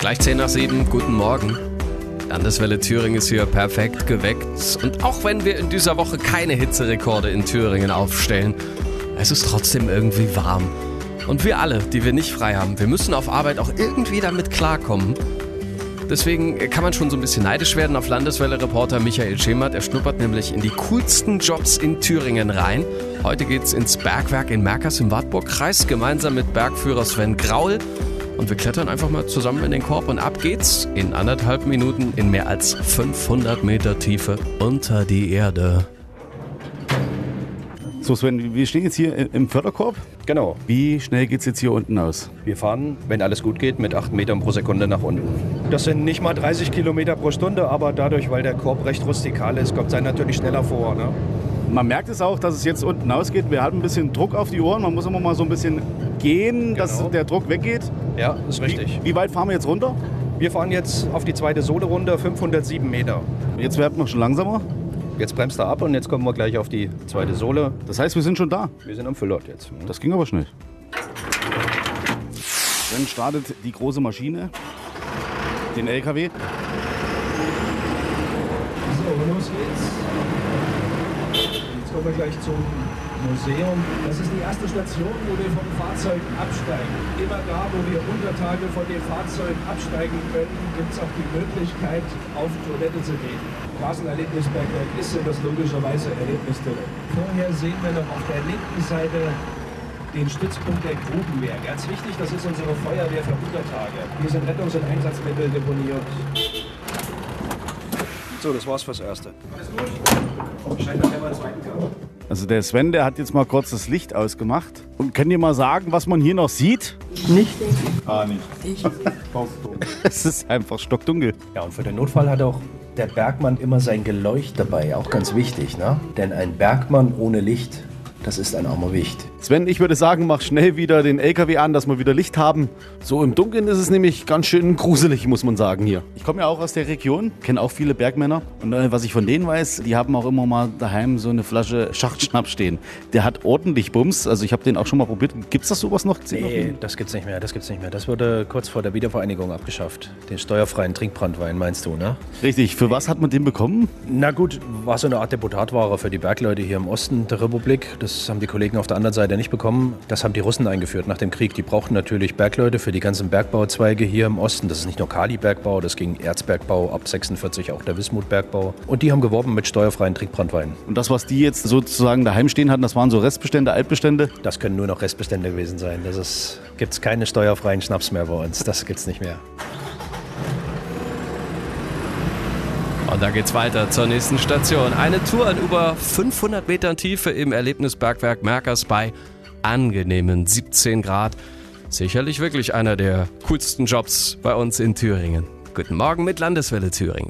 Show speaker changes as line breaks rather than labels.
Gleich 10 nach 7, guten Morgen. Landeswelle Thüringen ist hier perfekt geweckt. Und auch wenn wir in dieser Woche keine Hitzerekorde in Thüringen aufstellen, es ist trotzdem irgendwie warm. Und wir alle, die wir nicht frei haben, wir müssen auf Arbeit auch irgendwie damit klarkommen. Deswegen kann man schon so ein bisschen neidisch werden auf Landeswelle-Reporter Michael Schemert. Er schnuppert nämlich in die coolsten Jobs in Thüringen rein. Heute geht's ins Bergwerk in Merkers im Wartburg-Kreis gemeinsam mit Bergführer Sven Graul. Und wir klettern einfach mal zusammen in den Korb und ab geht's in anderthalb Minuten in mehr als 500 Meter Tiefe unter die Erde.
So Sven, wir stehen jetzt hier im Förderkorb.
Genau.
Wie schnell geht's jetzt hier unten aus?
Wir fahren, wenn alles gut geht, mit 8 Metern pro Sekunde nach unten. Das sind nicht mal 30 Kilometer pro Stunde, aber dadurch, weil der Korb recht rustikal ist, kommt es natürlich schneller vor. Ne?
Man merkt es auch, dass es jetzt unten ausgeht. Wir haben ein bisschen Druck auf die Ohren. Man muss immer mal so ein bisschen gehen, dass
Genau.
der Druck weggeht.
Ja, ist richtig.
Wie, wie weit fahren wir jetzt runter?
Wir fahren jetzt auf die zweite Sohle runter, 507 Meter.
Jetzt werden wir schon langsamer.
Jetzt bremst er ab und jetzt kommen wir gleich auf die zweite Sohle.
Das heißt, wir sind schon da.
Wir sind am Füllort jetzt.
Das ging aber schnell. Dann startet die große Maschine, den LKW.
So, los geht's. Kommen wir gleich zum Museum. Das ist die erste Station, wo wir vom Fahrzeug absteigen. Immer da, wo wir Untertage von dem Fahrzeug absteigen können, gibt es auch die Möglichkeit, auf Toilette zu gehen. Straßenerlebnisbergwerk ist und das logischerweise Erlebnisstelle. Vorher sehen wir noch auf der linken Seite den Stützpunkt der Grubenwehr. Ganz wichtig, das ist unsere Feuerwehr für Untertage. Hier sind Rettungs- und Einsatzmittel deponiert.
So, das war's fürs Erste.
Scheint nachher mal einen zweiten Gang.
Also der Sven, der hat jetzt mal kurz das Licht ausgemacht. Und könnt ihr mal sagen, was man hier noch sieht?
Ah, nicht.
Es ist einfach stockdunkel.
Ja, und für den Notfall hat auch der Bergmann immer sein Geleucht dabei, auch ganz wichtig, ne? Denn ein Bergmann ohne Licht, das ist ein armer Wicht.
Sven, ich würde sagen, mach schnell wieder den LKW an, dass wir wieder Licht haben. So im Dunkeln ist es nämlich ganz schön gruselig, muss man sagen hier. Ich komme ja auch aus der Region, kenne auch viele Bergmänner. Und äh, was ich von denen weiß, die haben auch immer mal daheim so eine Flasche Schachtschnaps stehen. Der hat ordentlich Bums. Also ich habe den auch schon mal probiert. Gibt's das sowas noch?
Nee, das gibt's nicht mehr, das gibt's nicht mehr. Das wurde kurz vor der Wiedervereinigung abgeschafft. Den steuerfreien Trinkbrandwein meinst du, ne?
Richtig. Für was hat man den bekommen?
Na gut, war so eine Art Deputatware für die Bergleute hier im Osten der Republik. Das haben die Kollegen auf der anderen Seite nicht bekommen. Das haben die Russen eingeführt nach dem Krieg. Die brauchten natürlich Bergleute für die ganzen Bergbauzweige hier im Osten. Das ist nicht nur Kalibergbau, das ging Erzbergbau, ab 46 auch der Wismutbergbau. Und die haben geworben mit steuerfreien Trinkbrandwein.
Und das, was die jetzt sozusagen daheim stehen hatten, das waren so Restbestände, Altbestände.
Das können nur noch Restbestände gewesen sein. Das ist, gibt's keine steuerfreien Schnaps mehr bei uns. Das gibt's nicht mehr.
Und da geht's weiter zur nächsten Station. Eine Tour in über 500 Metern Tiefe im Erlebnisbergwerk Merkers bei angenehmen 17 Grad. Sicherlich wirklich einer der coolsten Jobs bei uns in Thüringen. Guten Morgen mit Landeswelle Thüringen.